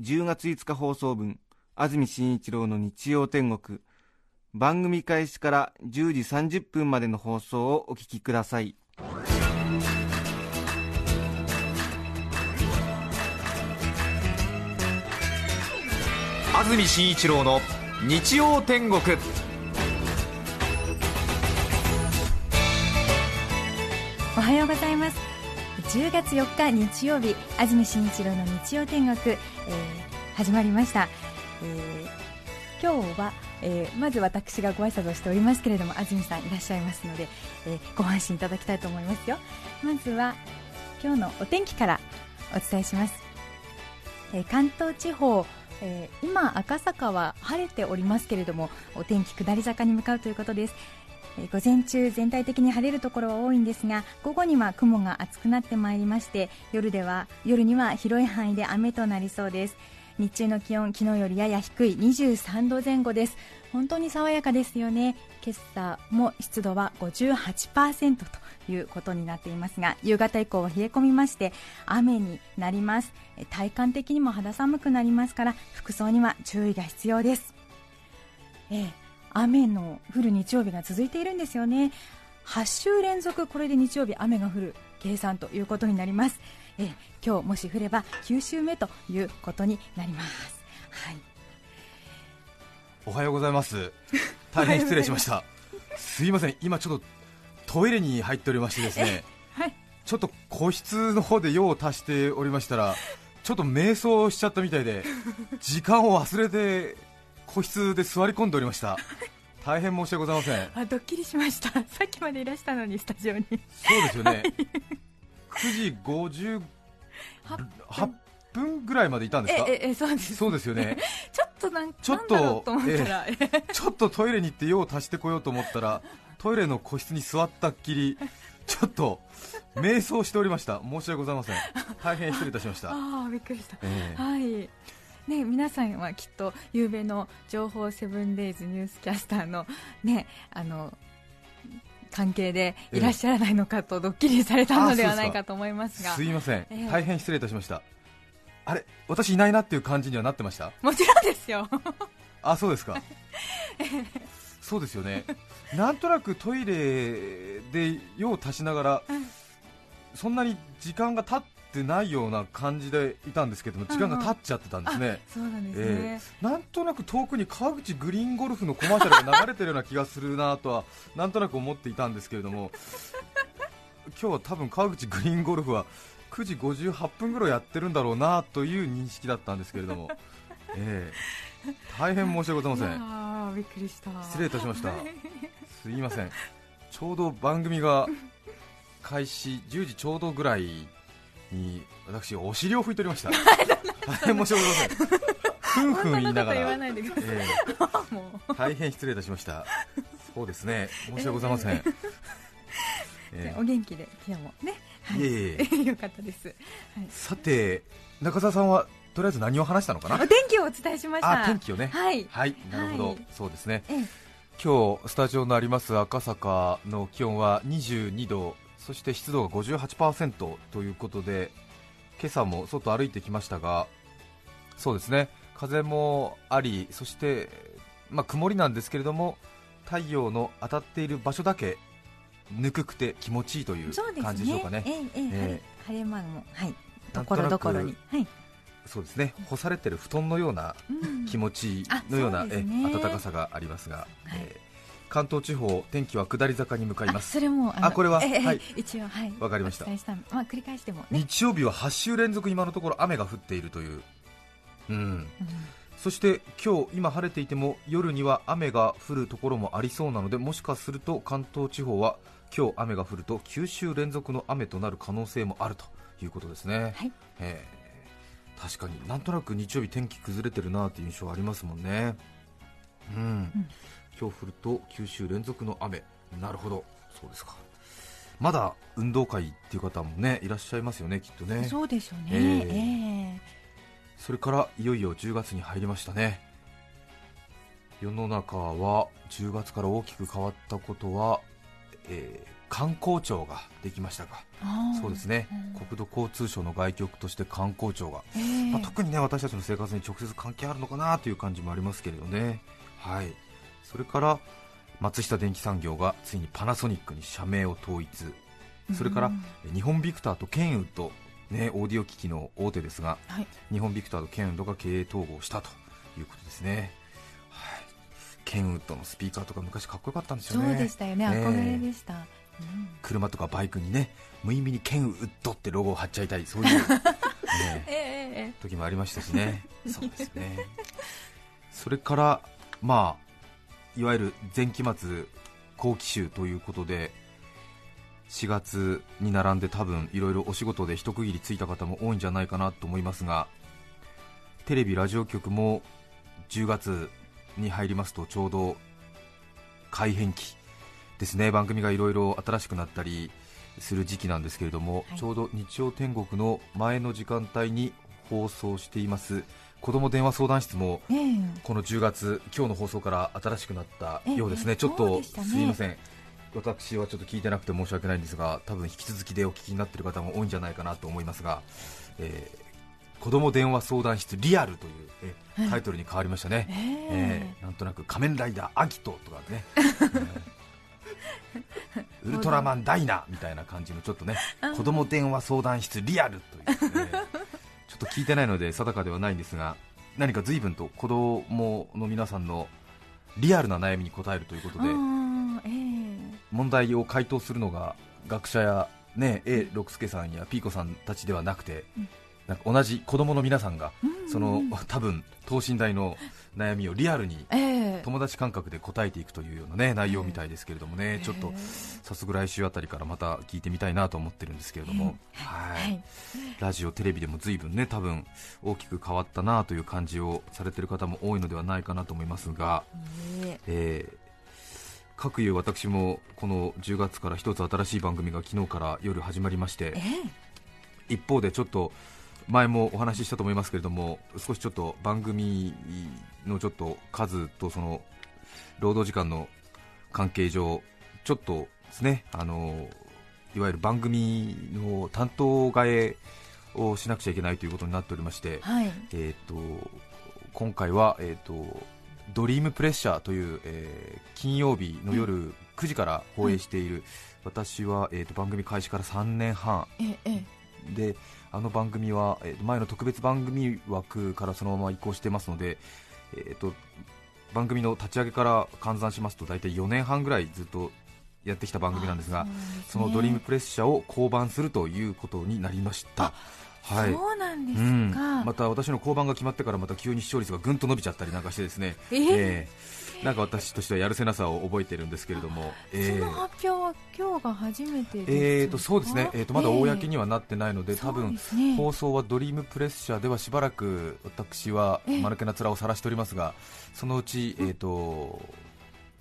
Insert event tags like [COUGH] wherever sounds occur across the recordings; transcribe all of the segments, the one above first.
10月5日放送分安住紳一郎の日曜天国。番組開始から10時30分までの放送をお聞きください。安住紳一郎の日曜天国。おはようございます10月4日日曜日安住紳一郎の日曜天国、えー、始まりました、えー、今日は、えー、まず私がご挨拶をしておりますけれども安住さんいらっしゃいますので、えー、ご安心いただきたいと思いますよ。まずは今日のお天気からお伝えします、えー、関東地方えー、今、赤坂は晴れておりますけれどもお天気下り坂に向かうということです。午前中全体的に晴れるところは多いんですが午後には雲が厚くなってまいりまして夜では夜には広い範囲で雨となりそうです。日中の気温昨日よりやや低い23度前後です。本当に爽やかですよね。今朝も湿度は58%ということになっていますが夕方以降は冷え込みまして雨になります。体感的にも肌寒くなりますから服装には注意が必要です、えー雨の降る日曜日が続いているんですよね。8週連続これで日曜日雨が降る計算ということになります。え今日もし降れば9週目ということになります。はい。おはようございます。[LAUGHS] 大変失礼しました。す。いません。今ちょっとトイレに入っておりましてですね、はい、ちょっと個室の方で用を足しておりましたらちょっと瞑想しちゃったみたいで時間を忘れて個室で座り込んでおりました。[LAUGHS] 大変申し訳ございません。あドッキリしました。[LAUGHS] さっきまでいらしたのにスタジオに。そうですよね、9時58分。ぐらいまでいたんですか？ええそうです、そうですよね。[LAUGHS] ちょっとなんちょっとと思ったら、えー、ちょっとトイレに行って用を足してこようと思ったらトイレの個室に座ったっきりちょっと瞑想しておりました。申し訳ございません。大変失礼いたしました。ああびっくりした、えー、はいね、皆さんはきっと夕べの情報セブンデイズニュースキャスターの,、ね、あの関係でいらっしゃらないのかとドッキリされたのではないかと思いますが。すいません、えー、大変失礼いたしました。あれ私いないなっていう感じにはなってました？もちろんですよ。あそうですか。[LAUGHS] そうですよね。なんとなくトイレで用を足しながら、そんなに時間が経っってないような感じでいたんですけども時間が経っちゃってたんですね、そうなんですね、えー、なんとなく遠くに川口グリーンゴルフのコマーシャルが流れてるような気がするなとはなんとなく思っていたんですけれども [LAUGHS] 今日は多分川口グリーンゴルフは9時58分ぐらいやってるんだろうなという認識だったんですけれども、えー、大変申し訳ございません。あびっくりした。失礼いたしました。すいません。ちょうど番組が開始10時ちょうどぐらいに私、お尻を拭いておりました、[LAUGHS] 大変申し訳ございません、ふんふん言いながら、えー、大変失礼いたしました、そうですね、申し訳ございません。[LAUGHS] えー、お元気で今日もね、はい、いえいえ [LAUGHS] よかったです、はい、さて中澤さんはとりあえず何を話したのかな？お天気をお伝えしました。天気をね。はい、はい、なるほど、はい、そうですね、今日スタジオのあります赤坂の気温は22度そして湿度が58%ということで今朝も外歩いてきましたがそうですね風もありそして、まあ、曇りなんですけれども太陽の当たっている場所だけぬくくて気持ちいいという感じでしょうかね。ねえー、えー、晴れ間もはいところどころに。はい。そうですね。干されてる布団のような気持ちのような、うん、え暖かさがありますが、はい、え関東地方天気は下り坂に向かいます。それもあこれは、えー、はい。一応はい。わかりました。まあ繰り返しても、ね、日曜日は8週連続今のところ雨が降っているという。うん、うん、そして今日今晴れていても夜には雨が降るところもありそうなのでもしかすると関東地方は今日雨が降ると9週連続の雨となる可能性もあるということですね、はい、え確かになんとなく日曜日天気崩れてるなという印象ありますもんね。うん、うん、今日降ると九州連続の雨。なるほど。そうですか。まだ運動会っていう方もねいらっしゃいますよねきっとね。そうですよね、えー、えー、それからいよいよ10月に入りましたね。世の中は10月から大きく変わったことは、えー、観光庁ができましたか。そうですね、国土交通省の外局として観光庁が、えー、まあ、特にね私たちの生活に直接関係あるのかなという感じもありますけれどね。はいそれから松下電器産業がついにパナソニックに社名を統一。それから日本ビクターとケンウッド、ね、オーディオ機器の大手ですが、はい、日本ビクターとケンウッドが経営統合したということですね、はい、ケンウッドのスピーカーとか昔かっこよかったんですよね。そうでしたよね、憧れでした、うん、車とかバイクにね無意味にケンウッドってロゴを貼っちゃいたい。そういう、[LAUGHS] ねえー、時もありましたしね。[LAUGHS] そうですね。それからまあいわゆる前期末後期週ということで4月に並んで多分いろいろお仕事で一区切りついた方も多いんじゃないかなと思いますがテレビ、ラジオ局も10月に入りますとちょうど改編期ですね。番組がいろいろ新しくなったりする時期なんですけれども、はい、ちょうど日曜天国の前の時間帯に放送しています子ども電話相談室も、この10月、今日の放送から新しくなったようですね、ちょっとすみません、私はちょっと聞いてなくて申し訳ないんですが、多分引き続きでお聞きになっている方も多いんじゃないかなと思いますが、えー、子ども電話相談室リアルという、えタイトルに変わりましたね、えー、なんとなく仮面ライダーアギトとかね。[LAUGHS] ウルトラマンダイナみたいな感じのちょっとね子供電話相談室リアルという、ね、ちょっと聞いてないので定かではないんですが何か随分と子供の皆さんのリアルな悩みに答えるということで、えー、問題を回答するのが学者や、ね、A 六輔さんやピーコさんたちではなくて、うん。なんか同じ子供の皆さんが、その多分等身大の悩みをリアルに友達感覚で答えていくというような、ね、内容みたいですけれどもね、ちょっと早速来週あたりからまた聞いてみたいなと思ってるんですけれども、はい。ラジオ、テレビでも随分ね多分大きく変わったなという感じをされている方も多いのではないかなと思いますが、えー各いう私もこの10月から一つ新しい番組が昨日から夜始まりまして、一方でちょっと前もお話ししたと思いますけれども少しちょっと番組のちょっと数とその労働時間の関係上ちょっとですねあのいわゆる番組の担当替えをしなくちゃいけないということになっておりまして、はい、えーと、今回は、えーと、ドリームプレッシャーという、えー、金曜日の夜9時から放映している、はい、私は、えーと、番組開始から3年半。であの番組は、えー、前の特別番組枠からそのまま移行してますので、えーと、番組の立ち上げから換算しますと大体4年半ぐらいずっとやってきた番組なんですが、そ、ね、のドリームプレッシャーを降板するということになりました。はい、そうなんですか、うん、また私の降板が決まってからまた急に視聴率がぐんと伸びちゃったりなんかしてですね、えー、えー、なんか私としてはやるせなさを覚えてるんですけれども、えー、その発表は今日が初めてえーとそうですね、えー。とまだ公にはなってないので、えー、多分、ね、放送はドリームプレッシャーではしばらく私は間抜けな面を晒しておりますが、そのうち、えーと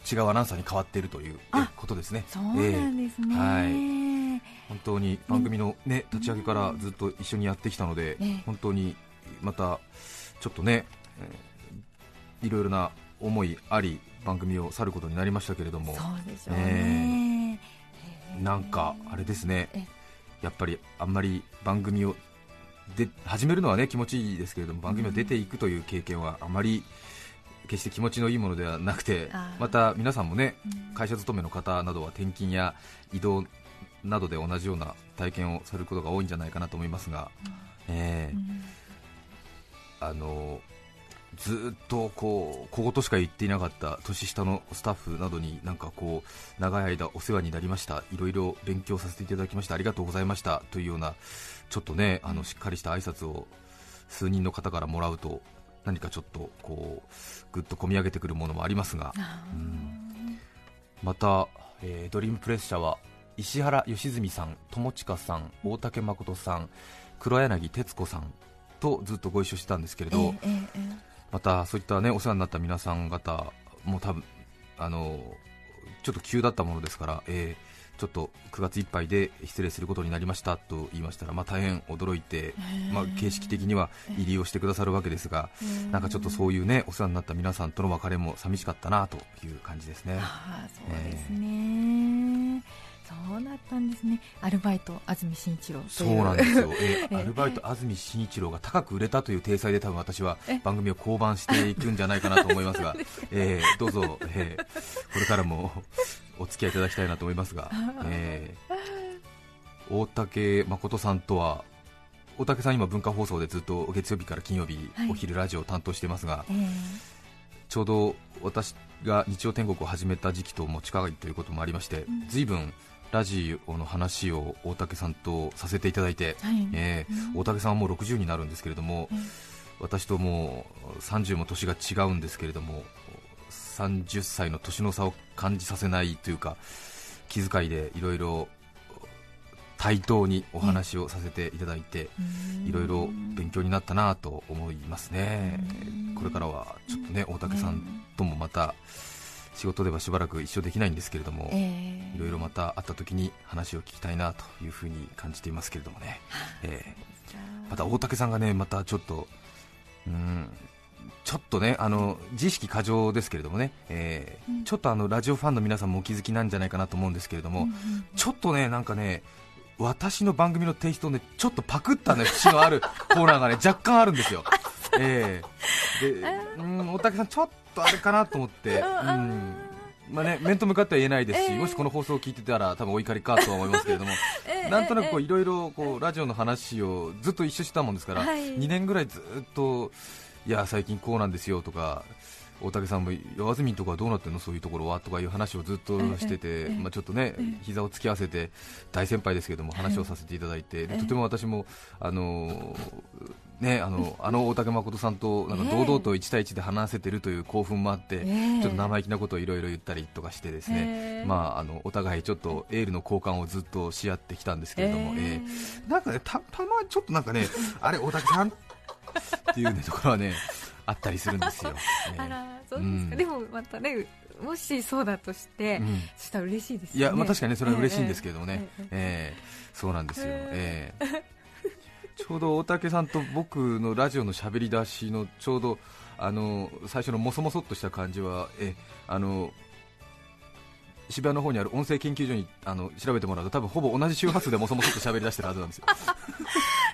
違うアナウンサーに変わっているということですね。そうなんですね、えー、はい。本当に番組の、ね、立ち上げからずっと一緒にやってきたので、本当にまたちょっとね、えー、いろいろな思いあり番組を去ることになりましたけれども、そうでしょうね、え。ー、なんかあれですね、やっぱりあんまり番組をで始めるのはね気持ちいいですけれども番組を出ていくという経験はあまり決して気持ちのいいものではなくてまた皆さんもね会社勤めの方などは転勤や移動などで同じような体験をされることが多いんじゃないかなと思いますが、えー、あのずっとこう小言しか言っていなかった年下のスタッフなどになんかこう長い間お世話になりました、いろいろ勉強させていただきました、ありがとうございました。というようなちょっとねあのしっかりした挨拶を数人の方からもらうと何かちょっとこうぐっと込み上げてくるものもありますが、うん、また、えー、ドリームプレッシャーは石原良純さん、友近さん、大竹誠さん、黒柳徹子さん、とずっとご一緒してたんですけれど、またそういったねお世話になった皆さん方も多分あのちょっと急だったものですから、えー、ちょっと9月いっぱいで失礼することになりましたと言いましたら、まあ、大変驚いて、まあ、形式的には入りをしてくださるわけですが、なんかちょっとそういうねお世話になった皆さんとの別れも寂しかったなという感じですね。あそうですね、えーそうだったんですね。アルバイト安住紳一郎そうなんですよ、[LAUGHS] えー、アルバイト安住紳一郎が高く売れたという体裁で多分私は番組を降板していくんじゃないかなと思いますが。[LAUGHS] えー、どうぞ、えー、これからもお付き合いいただきたいなと思いますが、えー、大竹誠さんとは大竹さん、今文化放送でずっと月曜日から金曜日、お昼ラジオを担当していますが、えー、ちょうど私が日曜天国を始めた時期とも近いということもありまして、うん、随分ラジオの話を大竹さんとさせていただいて、はい、えーうん、大竹さんはもう60になるんですけれども、私ともう30も年が違うんですけれども30歳の年の差を感じさせないというか気遣いでいろいろ対等にお話をさせていただいていろいろ勉強になったなと思いますね、これからはちょっとね。大竹さんともまた、仕事ではしばらく一緒できないんですけれども、えー、いろいろまた会った時に話を聞きたいなというふうに感じていますけれどもね、えー、また大竹さんがねまたちょっとうんちょっとねあの自意識過剰ですけれどもね、えー、うん、ちょっとあのラジオファンの皆さんもお気づきなんじゃないかなと思うんですけれども、うんうん、ちょっとねなんかね私の番組のテイストをねちょっとパクったね節のある [LAUGHS] コーナーがね若干あるんですよ。えー、でうん大竹さんちょっとあれかなと思って、うん。まあね、面と向かっては言えないですし、えー、もしこの放送を聞いてたら多分お怒りかとは思いますけれども、[LAUGHS] えー、なんとなくいろいろラジオの話をずっと一緒したもんですから、はい、2年ぐらいずっといや最近こうなんですよとか大竹さんも安住とかどうなってんの？そういうところは？とかいう話をずっとしてて、まあ、ちょっとね膝を突き合わせて大先輩ですけども話をさせていただいてとても私もあのね、あのあの大竹誠さんとなんか堂々と1対1で話せてるという興奮もあって、ちょっと生意気なことをいろいろ言ったりとかしてですね、まあ、あのお互いちょっとエールの交換をずっとし合ってきたんですけれども、えー、なんかねたたまにちょっとなんかねあれ大竹さん？っていう、ね、ところはねあったりするんですよ。[LAUGHS] あらそうですか、でもまたねもしそうだとして、そしたら嬉しいです、ね、いや、まあ、確かに、ね、それは嬉しいんですけどもね、えー、えー、そうなんですよ、えー、ちょうど大竹さんと僕のラジオの喋り出しのちょうどあの最初のもそもそっとした感じはえあの渋谷の方にある音声研究所にあの調べてもらうと多分ほぼ同じ周波数でもそもそっと喋り出してるはずなんですよ [LAUGHS]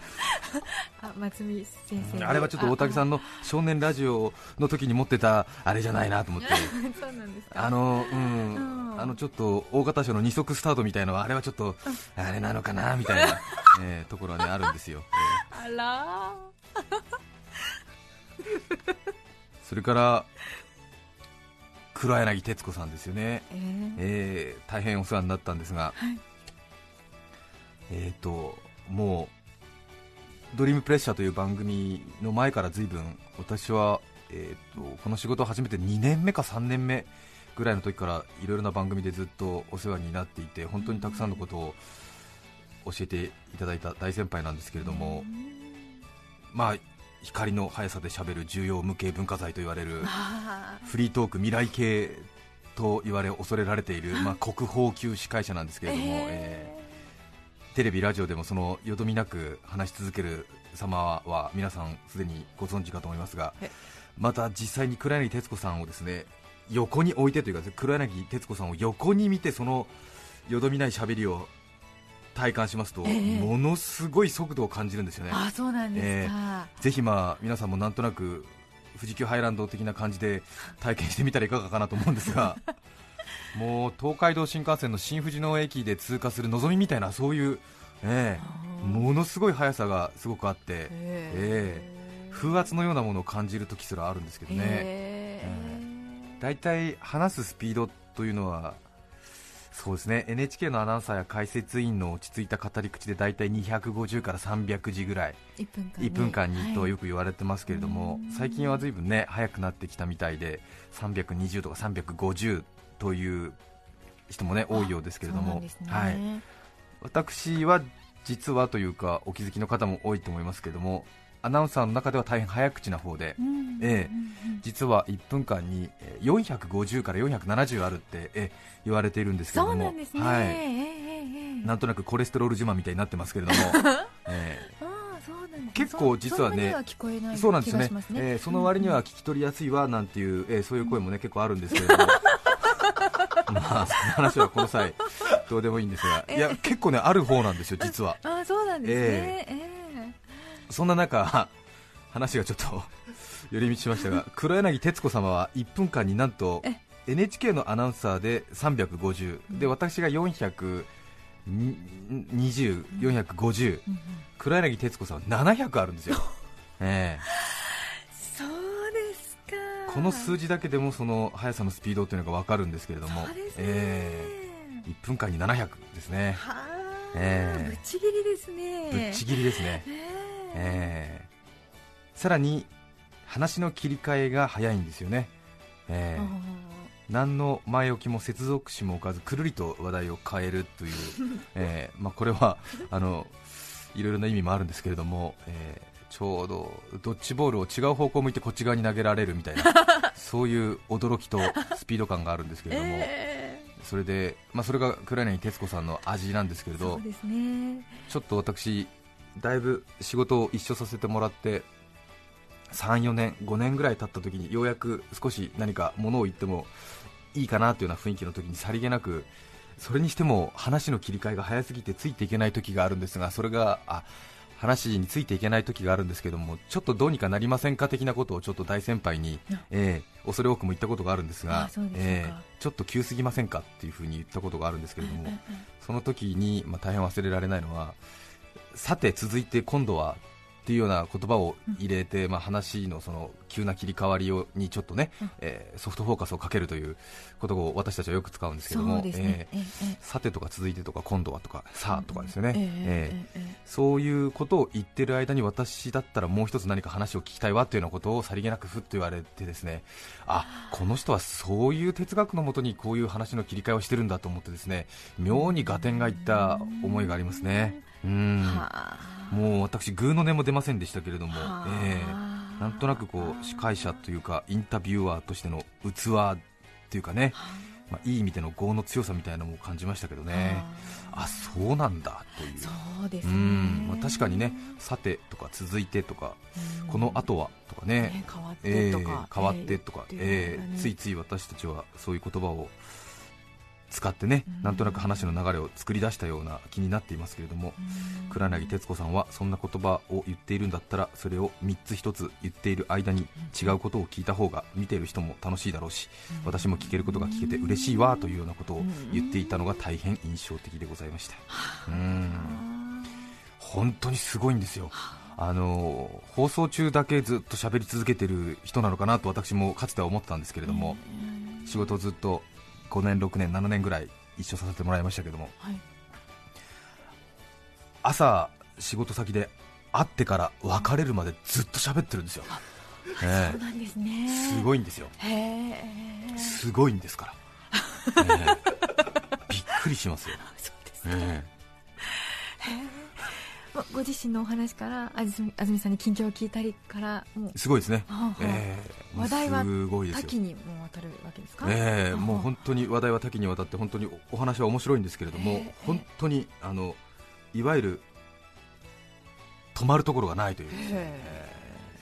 あ松見先生、あれはちょっと大竹さんの少年ラジオの時に持ってたあれじゃないなと思って。[LAUGHS] そうなんうん。あのちょっと大型賞の二足スタートみたいなのはあれはちょっとあれなのかなみたいな、[LAUGHS] えー、ところはねあるんですよ、えー、あら [LAUGHS] それから黒柳徹子さんですよね、えー、えー、大変お世話になったんですが、はい、えっ、ー、ともうドリームプレッシャーという番組の前から随分私は、えーと、この仕事を始めて2年目か3年目ぐらいの時からいろいろな番組でずっとお世話になっていて本当にたくさんのことを教えていただいた大先輩なんですけれども、まあ、光の速さでしゃべる重要無形文化財と言われるフリートーク未来系と言われ恐れられている、まあ、国宝級司会者なんですけれども、えーテレビ、ラジオでもそのよどみなく話し続ける様は皆さんすでにご存知かと思いますが、また実際に黒柳徹子さんをですね横に置いてというか黒柳徹子さんを横に見てそのよどみないしゃべりを体感しますと、えー、ものすごい速度を感じるんですよね。あそうなんですか、えー、ぜひまあ皆さんもなんとなく富士急ハイランド的な感じで体験してみたらいかがかなと思うんですが [LAUGHS] もう東海道新幹線の新富士野駅で通過するのぞみみたいなそういう、えー、ものすごい速さがすごくあって、えー、風圧のようなものを感じるときすらあるんですけどね、大体話すスピードというのはそうですね。NHK のアナウンサーや解説員の落ち着いた語り口で大体250から300字ぐらい1分間,、1分間にとよく言われてますけれども、はい、最近はずいぶんね速くなってきたみたいで320とか350という人もね多いようですけれども、ね、はい、私は実はというかお気づきの方も多いと思いますけれどもアナウンサーの中では大変早口な方で、うんええ実は1分間にえー450から470あるって、えー言われているんですけれそども、ね、はい、なんとなくコレステロール自慢みたいになってますけれども、[LAUGHS] えああそうなんですね。結構実はねそうなんですね。えーその割には聞き取りやすいわなんていう、えーそういう声もね結構あるんですけれども。[LAUGHS] まあ、その話はこの際、どうでもいいんですが、いや結構ね、ある方なんですよ、実は。ああそうなんですね、ええ。そんな中、話がちょっと寄り道しましたが、[LAUGHS] 黒柳徹子様は1分間になんとえ NHK のアナウンサーで350、で私が420、450、うんうん。黒柳徹子さんは700あるんですよ、[LAUGHS] ええこの数字だけでもその速さのスピードというのが分かるんですけれども、ね、ええ。1分間に700ですね、はあ、ええ。ぶっちぎりですね。ぶっちぎりですね。ええ。ええ。さらに話の切り替えが早いんですよね、ええ。あ何の前置きも接続詞も置かずくるりと話題を変えるという、ええ。まあ、これはあのいろいろな意味もあるんですけれども、ええちょうどドッジボールを違う方向を向いてこっち側に投げられるみたいな [LAUGHS] そういう驚きとスピード感があるんですけれども、えそれで、まあ、それが黒柳徹子さんの味なんですけれどえそうですね。ちょっと私、だいぶ仕事を一緒させてもらって3、4年、5年ぐらい経った時にようやく少し何かものを言ってもいいかなというような雰囲気の時にさりげなくそれにしても話の切り替えが早すぎてついていけない時があるんですがそれがあ話についていけない時があるんですけどもちょっとどうにかなりませんか的なことをちょっと大先輩に、えー恐れ多くも言ったことがあるんですがえーちょっと急すぎませんかっていうふうに言ったことがあるんですけれども、ええその時に、まあ、大変忘れられないのは、さて続いて今度はっていうような言葉を入れて、まあ、話のその急な切り替わりをにちょっとね、うん。えーソフトフォーカスをかけるということを私たちはよく使うんですけどそも、ね、えーさてとか続いてとか今度はとかさあとかですよね、ええそういうことを言ってる間に私だったらもう一つ何か話を聞きたいわというようなことをさりげなくふっと言われてですねあこの人はそういう哲学のもとにこういう話の切り替えをしてるんだと思ってですね妙に合点がいった思いがありますね。もう私、グーの音も出ませんでしたけれども、はあ。ええ。なんとなくこう司会者というかインタビュアーとしての器っていうかね、まあ、いい意味での業の強さみたいなのも感じましたけどね、あ。そうなんだという。そうですね。うん。まあ、確かにね、さてとか続いてとか、うん。この後はとかね、ね変わっえーてとか、変わってとか、えーついつい私たちはそういう言葉を使ってね、うん。なんとなく話の流れを作り出したような気になっていますけれども、うん。黒柳徹子さんはそんな言葉を言っているんだったらそれを3つ1つ言っている間に違うことを聞いた方が見ている人も楽しいだろうし私も聞けることが聞けて嬉しいわというようなことを言っていたのが大変印象的でございましたうん。本当にすごいんですよ。あ。の放送中だけずっと喋り続けてる人なのかなと私もかつては思ってたんですけれども、仕事をずっと5年、6年、7年ぐらい一緒させてもらいましたけども、はい。朝、仕事先で会ってから別れるまでずっと喋ってるんですよ、えそうなんですね。えすごいんですよ、すごいんですから、[LAUGHS] ええ。びっくりしますよ、そうですえまご自身のお話から安住安住さんに近況を聞いたりからもうえすごいですね、はええ話題は多岐にもわたるわけですか？ええはあもう本当に話題は多岐にわたって本当におお話は面白いんですけれども、ええ本当にあのいわゆる止まるところがないという、へえ。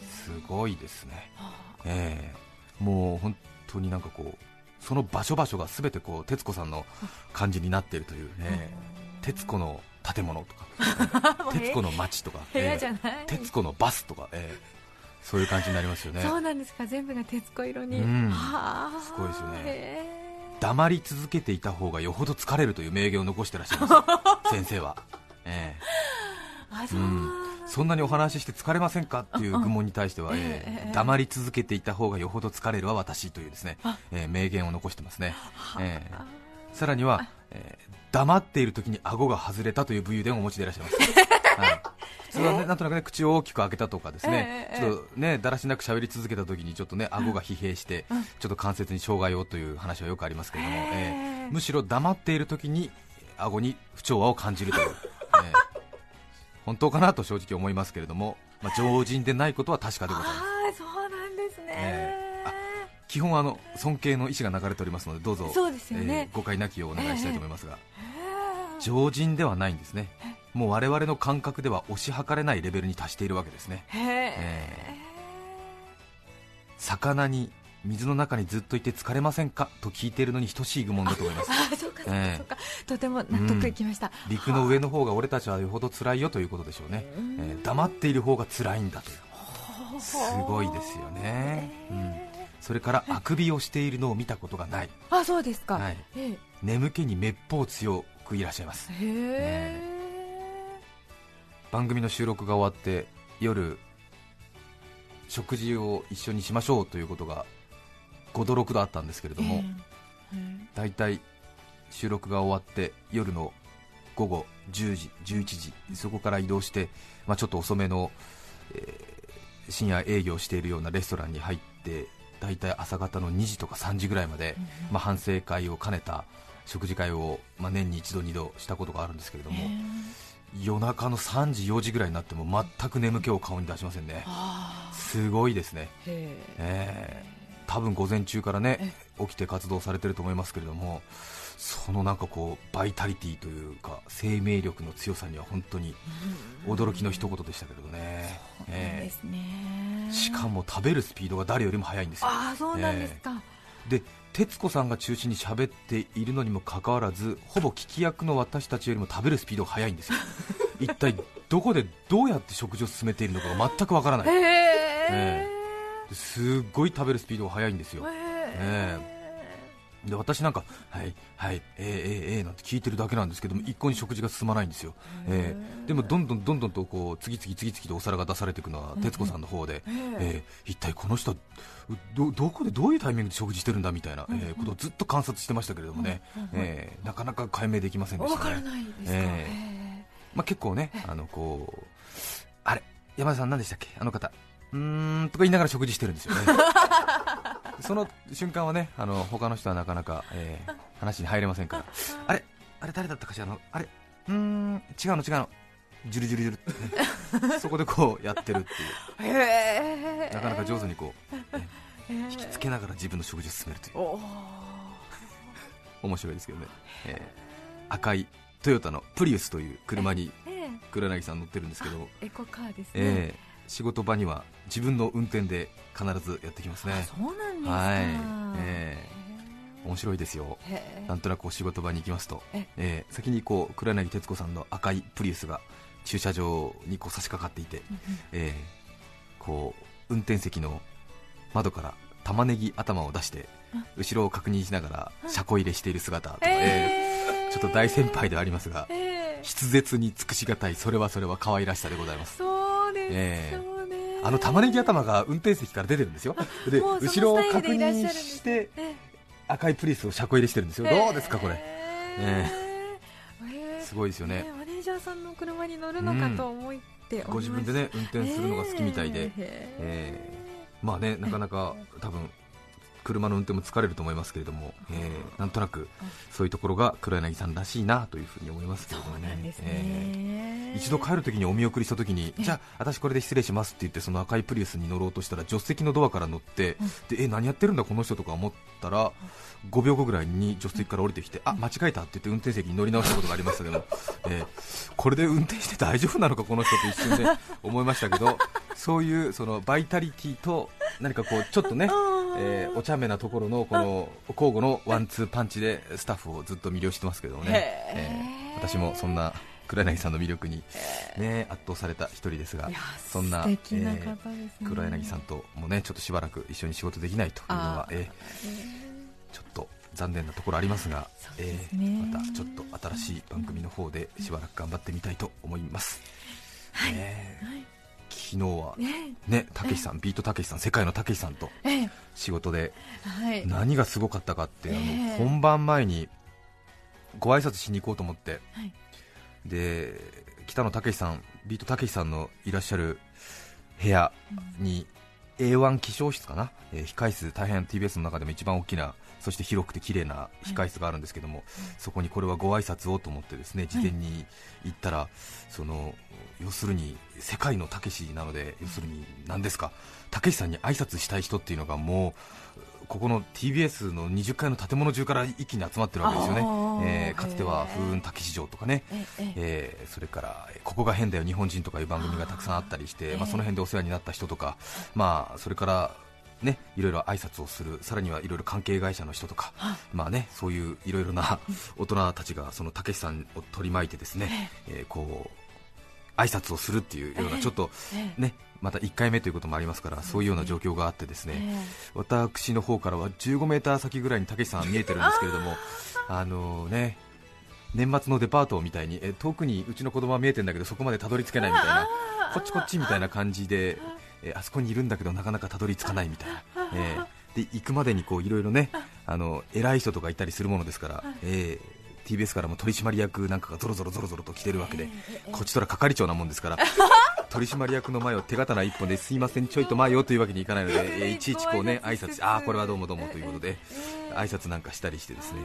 えすごいですね、はええ。もう本当になんかこうその場所場所がすべてこう徹子さんの感じになっているというあね、徹子の建物とか、[LAUGHS] 徹子の街とか、部屋じゃえない、え徹子のバスとか、ええ。そういう感じになりますよね。そうなんですか。全部が鉄子色に、うん。はあ。すごいですよね。黙り続けていた方がよほど疲れるという名言を残してらっしゃいます。よ [LAUGHS] 先生は、えあそう、うん。えそんなにお話しして疲れませんかっていう愚問に対しては、うんええええ。黙り続けていた方がよほど疲れるは私というですねあ、ええ名言を残してますね、ええ。はさらには、えー黙っている時に顎が外れたという武勇伝をお持ちでいらっしゃいます、[LAUGHS] はい、普通はねなんとなくね口を大きく開けたとかですね、ええちょっとねだらしなく喋り続けた時にちょっとね顎が疲弊して、うん。ちょっと関節に障害をという話はよくありますけれども、へえ。ええ。むしろ黙っている時に顎に不調和を感じるという、[LAUGHS] ええ。本当かなと正直思いますけれども、まあ、常人でないことは確かでございます。ああそうなんですね、え基本はあの尊敬の意思が流れておりますのでどうぞそうですよね。えー誤解なきようお願いしたいと思いますが、へー。常人ではないんですね。もう我々の感覚では推し量れないレベルに達しているわけですね。へえ魚に水の中にずっといて疲れませんか？と聞いているのに等しい愚問だと思います。ああそうかそうかええそうか、とても納得いきました、陸の上の方が俺たちはよほど辛いよということでしょうね、えー黙っている方が辛いんだという。すごいですよね、うん、それからあくびをしているのを見たことがない。あそうですか、はい。え眠気にめっぽう強くいらっしゃいます。え。へえ、番組の収録が終わって夜食事を一緒にしましょうということが5度6度あったんですけれども、えだい。たい収録が終わって夜の午後10時、11時そこから移動して、まあ、ちょっと遅めの、えー深夜営業しているようなレストランに入ってだいたい朝方の2時とか3時ぐらいまで、まあ、反省会を兼ねた食事会を、まあ、年に一度、二度したことがあるんですけれども、夜中の3時、4時ぐらいになっても全く眠気を顔に出しませんね、あすごいですね。えー。多分午前中からね起きて活動されてると思いますけれどもそのなんかこうバイタリティというか生命力の強さには本当に驚きの一言でしたけれどね、しかも食べるスピードが誰よりも速いんですよ。ああそうなんですか、で徹子さんが中心に喋っているのにもかかわらずほぼ聞き役の私たちよりも食べるスピードが速いんですよ。[LAUGHS] 一体どこでどうやって食事を進めているのかが全くわからない。へええ。すっごい食べるスピードが速いんですよ。へで私なんか、はい、はい、えー、えー、えー、なんて聞いてるだけなんですけども、一向に食事が進まないんですよ、えーでもどんどんどんどんとこう次々次々とお皿が出されていくのは徹子さんの方で、えー一体この人はど、どこでどういうタイミングで食事してるんだみたいな、えーことをずっと観察してましたけれどもね、えーなかなか解明できませんでしたね。わからないですか、えへまあ、結構ね、あのこうあれ、山田さん、何でしたっけ、あの方、うーんとか言いながら食事してるんですよね。[LAUGHS] その瞬間はね、あの他の人はなかなか、えー話に入れませんから、あれ、あれ誰だったかしら、あのあれ、うーん、違うの違うの、ジュルジュルジュルって。ね、そこでこうやってるっていう、えなかなか上手にこう、ね引引きつけながら自分の食事を進めるという、お面白いですけどね、えー赤いトヨタのプリウスという車にえ黒柳さん乗ってるんですけど、エコカーですね、えー仕事場には自分の運転で必ずやってきますね。あそうなんですか、はい。え面白いですよ。なんとなくお仕事場に行きますと。え、えー先にこう黒柳徹子さんの赤いプリウスが駐車場にこう差し掛かっていて、えーこう運転席の窓から玉ねぎ頭を出して後ろを確認しながら車庫入れしている姿とか、えーえ。ちょっと大先輩ではありますがええ。筆舌に尽くしがたいそれはそれは可愛らしさでございますええ。よね、あの玉ねぎ頭が運転席から出てるんですよ。で後ろを確認してえ赤いプリウスを車庫入れしてるんですよ、えどうですかこれ、ええ。すごいですよね。マネージャーさんの車に乗るのかと思ってご自分でね運転するのが好きみたいで、え。えまあねなかなか多分車の運転も疲れると思いますけれども、えーなんとなくそういうところが黒柳さんらしいなというふうに思いますけれどもそうなんですね、えー一度帰るときにお見送りしたときに、じゃあ私これで失礼しますって言ってその赤いプリウスに乗ろうとしたら助手席のドアから乗って、でえ何やってるんだこの人とか思ったら5秒後ぐらいに助手席から降りてきて、あ間違えたって言って運転席に乗り直したことがありましたけど、[LAUGHS] えーこれで運転して大丈夫なのかこの人と一瞬で [LAUGHS] 思いましたけどそういうそのバイタリティと何かこうちょっとね、[LAUGHS] えーお茶目なところのこの交互のワンツーパンチでスタッフをずっと魅了してますけどもね、えー私もそんな黒柳さんの魅力に、ね、圧倒された一人ですがそんななえー黒柳さんともねちょっとしばらく一緒に仕事できないというのはえーちょっと残念なところありますがえーまたちょっと新しい番組の方でしばらく頑張ってみたいと思います、ねはい。昨日はねねたけしさんビートたけしさん世界のたけしさんとええ。仕事ではい。何がすごかったかって、あのええ。本番前にご挨拶しに行こうと思って、はいで北野武さん、ビートたけしさんのいらっしゃる部屋に A1 気象室かな、えー、控室、大変 TBS の中でも一番大きな、そして広くて綺麗な控室があるんですけども、そこにこれはご挨拶をと思ってですね事前に行ったら、その要するに世界のたけしなので、要するに何ですか、たけしさんに挨拶したい人っていうのがもうここの TBS の20階の建物中から一気に集まってるわけですよね、えー、かつては風雲たけし城とかね、えー、それからここが変だよ日本人とかいう番組がたくさんあったりして、まあ、その辺でお世話になった人とか、まあ、それからね、いろいろ挨拶をする、さらにはいろいろ関係会社の人とか、まあね、そういういろいろな大人たちがそのたけしさんを取り巻いてですね、えー、こう挨拶をするっていうような、ちょっとね、また1回目ということもありますから、そういうような状況があってですね、私の方からは15メーター先ぐらいにたけしさんは見えてるんですけれども、あのね。年末のデパートみたいにえ遠くにうちの子供は見えてるんだけどそこまでたどり着けないみたいなこっちこっちみたいな感じでえあそこにいるんだけどなかなかたどり着かないみたいな、えー、で行くまでにこういろいろねあの偉い人とかいたりするものですから、えー TBS からも取締役なんかがぞろぞろぞろぞろと来てるわけで、こっちとら係長なもんですから、[LAUGHS] 取締役の前を手刀一本ですいません、ちょいと前よというわけにいかないので、[LAUGHS] いちいちこうね挨拶ああこれはどうもどうもということで、挨拶なんかしたりしてですね。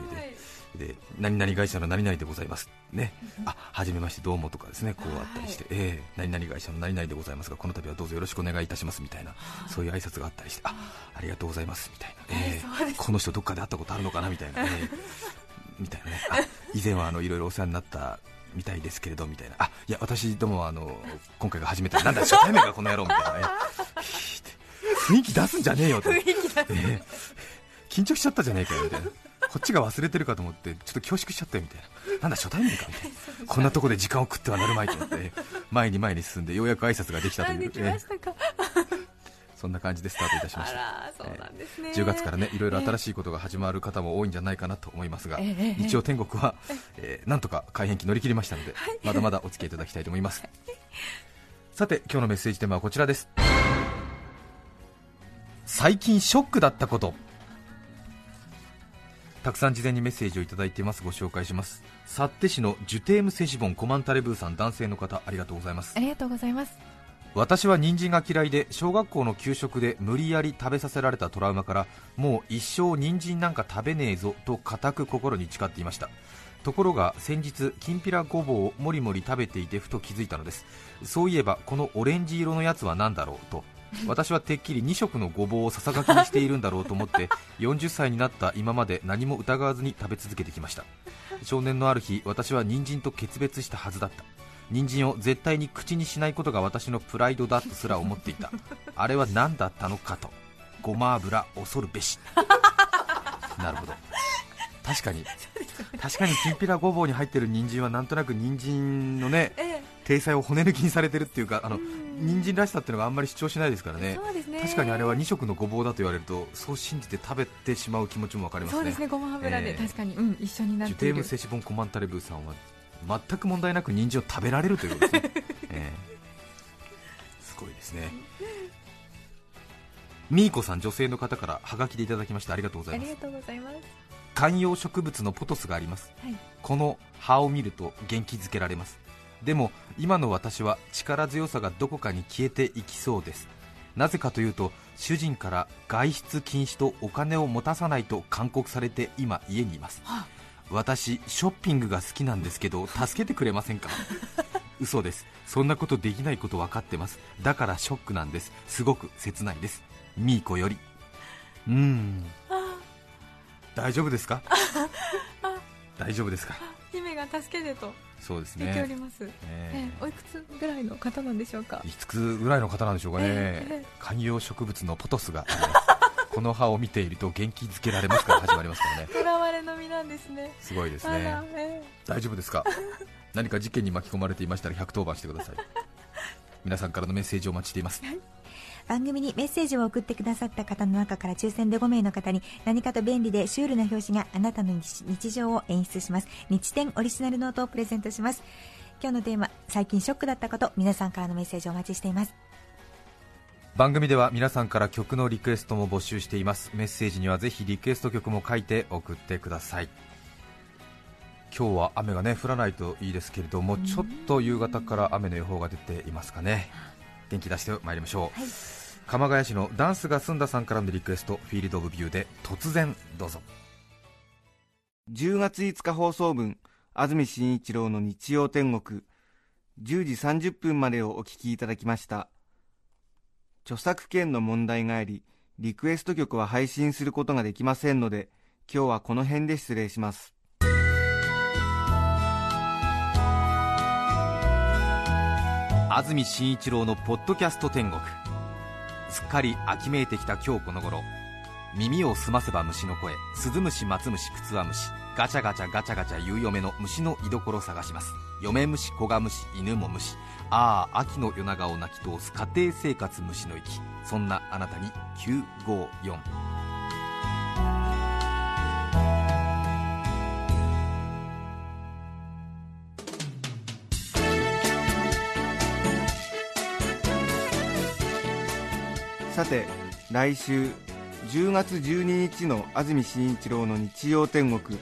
で何々会社の何々でございます、ね、あ初めましてどうもとかですねこうあったりして、えー、何々会社の何々でございますがこの度はどうぞよろしくお願いいたしますみたいなそういう挨拶があったりしてあありがとうございますみたいな、えー、この人どっかで会ったことあるのかなみたいな、えー、[LAUGHS] みたいなね、あ以前はあのいろいろお世話になったみたいですけれどみたいな、あいや私どもあの今回が初めてなんだ初対面がこの野郎みたいなね、雰囲気出すんじゃねえよと、えー、緊張しちゃったじゃねえかよみたいな。こっちが忘れてるかと思ってちょっと恐縮しちゃったよみたいな、なんだ初対面かみたいな、こんなとこで時間を食ってはなるまいと思って、前に前に進んでようやく挨拶ができたという、えそんな感じでスタートいたしました、そうなんですね、えー、10月からねいろいろ新しいことが始まる方も多いんじゃないかなと思いますが、えー、日曜天国は、えー、なんとか改変期乗り切りましたので、はい、まだまだお付き合いいただきたいと思います。[LAUGHS] さて今日のメッセージテーマはこちらです。最近ショックだったこと。たくさん事前にメッセージをいただいています。ご紹介します。幸手市のジュテームセシボンコマンタレブーさん男性の方ありがとうございます。ありがとうございます私は人参が嫌いで小学校の給食で無理やり食べさせられたトラウマからもう一生人参なんか食べねえぞと固く心に誓っていました。ところが先日きんぴらごぼうをもりもり食べていてふと気づいたのです。そういえばこのオレンジ色のやつは何だろうと。私はてっきり2色のごぼうをささがきにしているんだろうと思って40歳になった今まで何も疑わずに食べ続けてきました。少年のある日私は人参と決別したはずだった。人参を絶対に口にしないことが私のプライドだとすら思っていた。[LAUGHS] あれは何だったのかと。ごま油恐るべし。[LAUGHS] なるほど。確かに。確かにきんぴらごぼうに入ってる人参はなんとなく人参のね、体裁を骨抜きにされてるっていうかあの人参らしさっていうのがあんまり主張しないですからね、ね、確かにあれは2色のごぼうだと言われるとそう信じて食べてしまう気持ちも分かりますね。そうですね。ごま油で、えー、確かに、うん、一緒になっている。ジュテームセシボンコマンタレブーさんは全く問題なく人参を食べられるということですね、[LAUGHS] えー、すごいですね。みーこさん女性の方からハガキでいただきましてありがとうございます。ありがとうございます。観葉植物のポトスがあります、はい、この葉を見ると元気づけられます。でも今の私は力強さがどこかに消えていきそうです。なぜかというと主人から外出禁止とお金を持たさないと勧告されて今家にいます、はあ私ショッピングが好きなんですけど助けてくれませんか？[LAUGHS] 嘘です。そんなことできないこと分かってます。だからショックなんです。すごく切ないです。ミーコより。うーん大丈夫ですか？大丈夫ですか？姫が助けてとそうですね。ております、えー、おいくつぐらいの方なんでしょうか？いくつぐらいの方なんでしょうかね、えー、観葉植物のポトスがありますこの葉を見ていると元気づけられますから始まりますからね。[LAUGHS] 囚われの身なんですね。すごいですね。えー、大丈夫ですか？[LAUGHS] 何か事件に巻き込まれていましたら110番してください。皆さんからのメッセージをお待ちしています。番組にメッセージを送ってくださった方の中から抽選で5名の方に何かと便利でシュールな表紙があなたの日常を演出します日展オリジナルノートをプレゼントします今日のテーマ最近ショックだったこと皆さんからのメッセージをお待ちしています番組では皆さんから曲のリクエストも募集しています。メッセージにはぜひリクエスト曲も書いて送ってください。今日は雨がね降らないといいですけれどもちょっと夕方から雨の予報が出ていますかね。元気出してまいりましょう、はい、鎌ヶ谷市のダンスが済んださんからのリクエストフィールド・オブ・ビューで突然どうぞ。10月5日放送分安住紳一郎の日曜天国。10時30分までをお聞きいただきました著作権の問題がありリクエスト曲は配信することができませんので今日はこの辺で失礼します。安住紳一郎の「ポッドキャスト天国」すっかり秋めいてきた今日この頃。耳を澄ませば虫の声。スズムシマツムシクツワムシガチャガチャガチャガチャ言う嫁の虫の居所探します。嫁虫子が虫犬も虫。ああ秋の夜長を泣き通す家庭生活虫の息そんなあなたに954さて来週10月12日の安住紳一郎の日曜天国。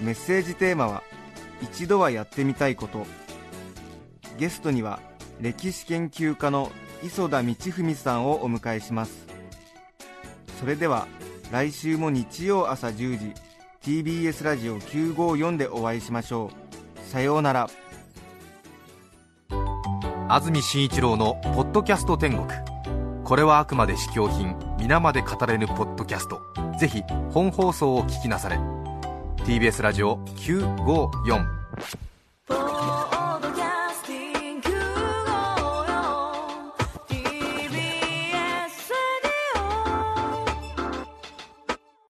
メッセージテーマは「一度はやってみたいこと」ゲストには歴史研究家の磯田道文さんをお迎えします。それでは来週も日曜朝10時 TBS ラジオ954でお会いしましょう。さようなら。安住紳一郎の「ポッドキャスト天国」これはあくまで試供品皆まで語れぬポッドキャスト。ぜひ本放送を聞きなされ。TBS ラジオ954